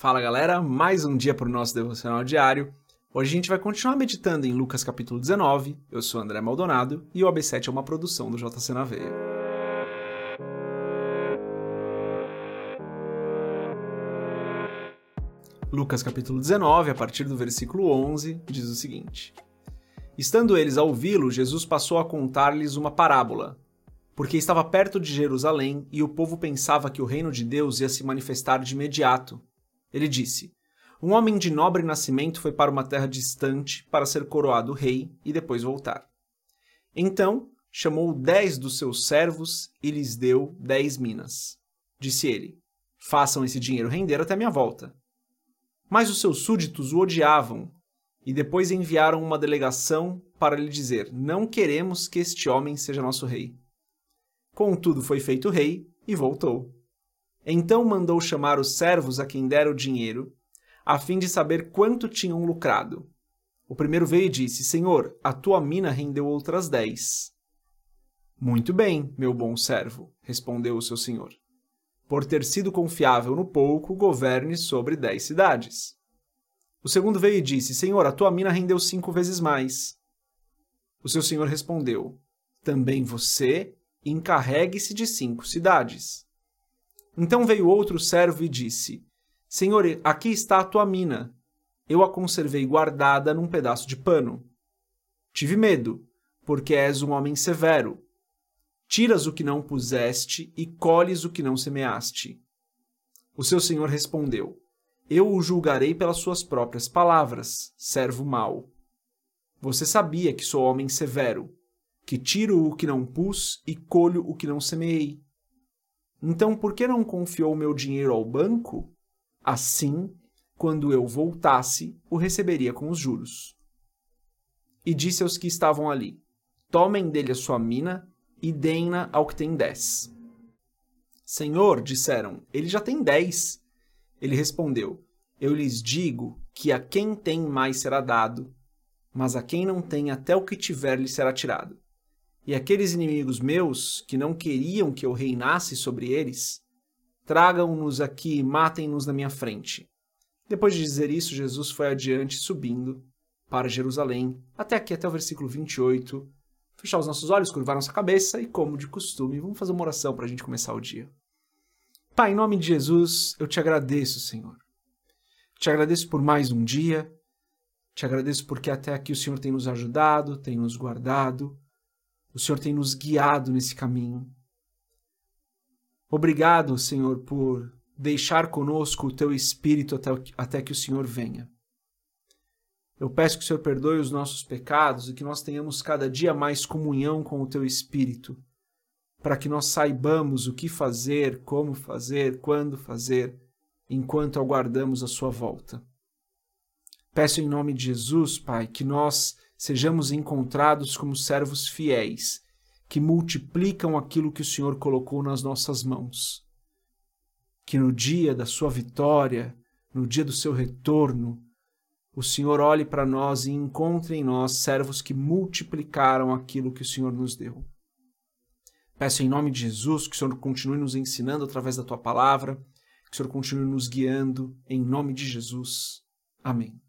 Fala galera, mais um dia para o nosso devocional diário. Hoje a gente vai continuar meditando em Lucas capítulo 19. Eu sou André Maldonado e o AB7 é uma produção do JC na Veia. Lucas capítulo 19, a partir do versículo 11, diz o seguinte: Estando eles a ouvi-lo, Jesus passou a contar-lhes uma parábola, porque estava perto de Jerusalém e o povo pensava que o reino de Deus ia se manifestar de imediato. Ele disse: Um homem de nobre nascimento foi para uma terra distante para ser coroado rei e depois voltar. Então chamou dez dos seus servos e lhes deu dez minas. Disse ele: Façam esse dinheiro render até minha volta. Mas os seus súditos o odiavam e depois enviaram uma delegação para lhe dizer: Não queremos que este homem seja nosso rei. Contudo, foi feito rei e voltou. Então mandou chamar os servos a quem dera o dinheiro, a fim de saber quanto tinham lucrado. O primeiro veio e disse: Senhor, a tua mina rendeu outras dez. Muito bem, meu bom servo, respondeu o seu senhor. Por ter sido confiável no pouco, governe sobre dez cidades. O segundo veio e disse: Senhor, a tua mina rendeu cinco vezes mais. O seu senhor respondeu: Também você encarregue-se de cinco cidades. Então veio outro servo e disse: Senhor, aqui está a tua mina. Eu a conservei guardada num pedaço de pano. Tive medo, porque és um homem severo. Tiras o que não puseste e colhes o que não semeaste. O seu senhor respondeu: Eu o julgarei pelas suas próprias palavras, servo mau. Você sabia que sou homem severo, que tiro o que não pus e colho o que não semeei. Então, por que não confiou meu dinheiro ao banco? Assim, quando eu voltasse, o receberia com os juros. E disse aos que estavam ali: Tomem dele a sua mina e deem-na ao que tem dez. Senhor, disseram, ele já tem dez. Ele respondeu: Eu lhes digo que a quem tem mais será dado, mas a quem não tem até o que tiver lhe será tirado. E aqueles inimigos meus, que não queriam que eu reinasse sobre eles, tragam-nos aqui e matem-nos na minha frente. Depois de dizer isso, Jesus foi adiante, subindo para Jerusalém, até aqui, até o versículo 28. Fechar os nossos olhos, curvar nossa cabeça e, como de costume, vamos fazer uma oração para a gente começar o dia. Pai, em nome de Jesus, eu te agradeço, Senhor. Te agradeço por mais um dia. Te agradeço porque até aqui o Senhor tem nos ajudado, tem nos guardado. O Senhor tem nos guiado nesse caminho. Obrigado, Senhor, por deixar conosco o teu espírito até, até que o Senhor venha. Eu peço que o Senhor perdoe os nossos pecados e que nós tenhamos cada dia mais comunhão com o teu espírito, para que nós saibamos o que fazer, como fazer, quando fazer, enquanto aguardamos a sua volta. Peço em nome de Jesus, Pai, que nós sejamos encontrados como servos fiéis, que multiplicam aquilo que o Senhor colocou nas nossas mãos. Que no dia da sua vitória, no dia do seu retorno, o Senhor olhe para nós e encontre em nós servos que multiplicaram aquilo que o Senhor nos deu. Peço em nome de Jesus que o Senhor continue nos ensinando através da tua palavra, que o Senhor continue nos guiando, em nome de Jesus. Amém.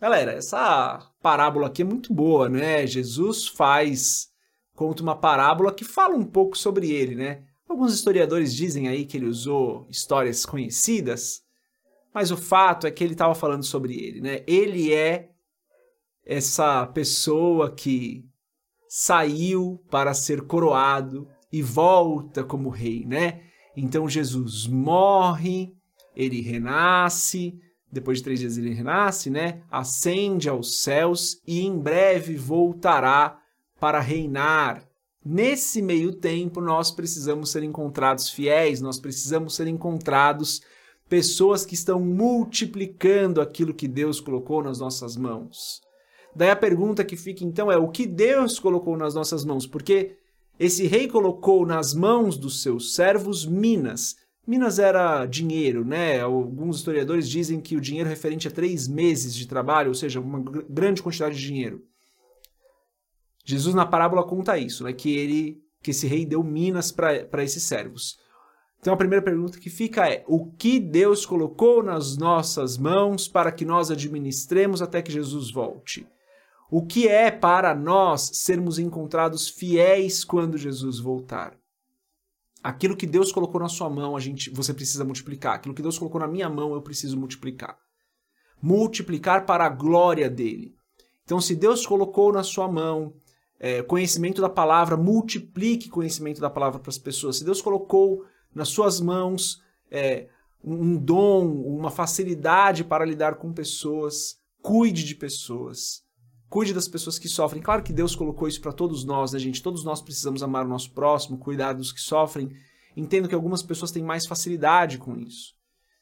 Galera, essa parábola aqui é muito boa, né? Jesus faz, conta uma parábola que fala um pouco sobre ele, né? Alguns historiadores dizem aí que ele usou histórias conhecidas, mas o fato é que ele estava falando sobre ele, né? Ele é essa pessoa que saiu para ser coroado e volta como rei, né? Então Jesus morre, ele renasce, depois de três dias ele renasce, né? Ascende aos céus e em breve voltará para reinar. Nesse meio tempo, nós precisamos ser encontrados fiéis, nós precisamos ser encontrados pessoas que estão multiplicando aquilo que Deus colocou nas nossas mãos. Daí a pergunta que fica então é: o que Deus colocou nas nossas mãos? Porque esse rei colocou nas mãos dos seus servos minas, Minas era dinheiro, né? Alguns historiadores dizem que o dinheiro referente a três meses de trabalho, ou seja, uma grande quantidade de dinheiro. Jesus na parábola conta isso, né? Que ele, que esse rei deu minas para esses servos. Então a primeira pergunta que fica é: o que Deus colocou nas nossas mãos para que nós administremos até que Jesus volte? O que é para nós sermos encontrados fiéis quando Jesus voltar? Aquilo que Deus colocou na sua mão, a gente, você precisa multiplicar. Aquilo que Deus colocou na minha mão, eu preciso multiplicar. Multiplicar para a glória dele. Então, se Deus colocou na sua mão é, conhecimento da palavra, multiplique conhecimento da palavra para as pessoas. Se Deus colocou nas suas mãos é, um dom, uma facilidade para lidar com pessoas, cuide de pessoas. Cuide das pessoas que sofrem. Claro que Deus colocou isso para todos nós, né, gente? Todos nós precisamos amar o nosso próximo, cuidar dos que sofrem. Entendo que algumas pessoas têm mais facilidade com isso.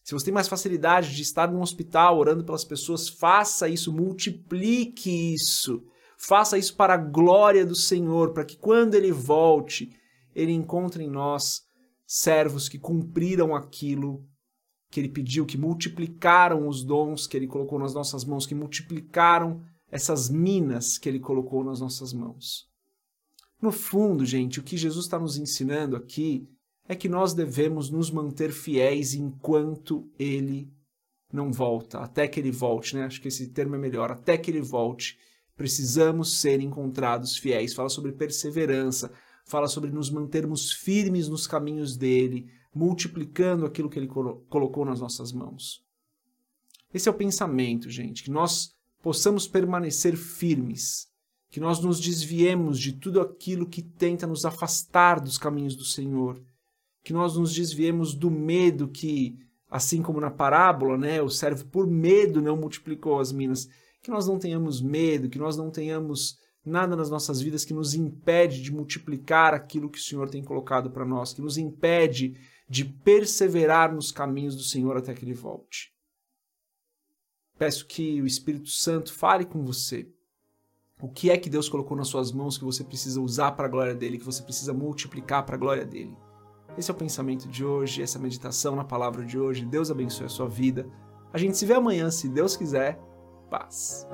Se você tem mais facilidade de estar num hospital orando pelas pessoas, faça isso, multiplique isso. Faça isso para a glória do Senhor, para que quando ele volte, ele encontre em nós servos que cumpriram aquilo que ele pediu, que multiplicaram os dons que ele colocou nas nossas mãos, que multiplicaram essas minas que ele colocou nas nossas mãos. No fundo, gente, o que Jesus está nos ensinando aqui é que nós devemos nos manter fiéis enquanto ele não volta, até que ele volte, né? Acho que esse termo é melhor, até que ele volte. Precisamos ser encontrados fiéis. Fala sobre perseverança, fala sobre nos mantermos firmes nos caminhos dele, multiplicando aquilo que ele colocou nas nossas mãos. Esse é o pensamento, gente, que nós possamos permanecer firmes, que nós nos desviemos de tudo aquilo que tenta nos afastar dos caminhos do Senhor, que nós nos desviemos do medo que, assim como na parábola, né, o servo por medo não multiplicou as minas, que nós não tenhamos medo, que nós não tenhamos nada nas nossas vidas que nos impede de multiplicar aquilo que o Senhor tem colocado para nós, que nos impede de perseverar nos caminhos do Senhor até que ele volte. Peço que o Espírito Santo fale com você. O que é que Deus colocou nas suas mãos que você precisa usar para a glória dele, que você precisa multiplicar para a glória dele? Esse é o pensamento de hoje, essa meditação na palavra de hoje. Deus abençoe a sua vida. A gente se vê amanhã, se Deus quiser. Paz.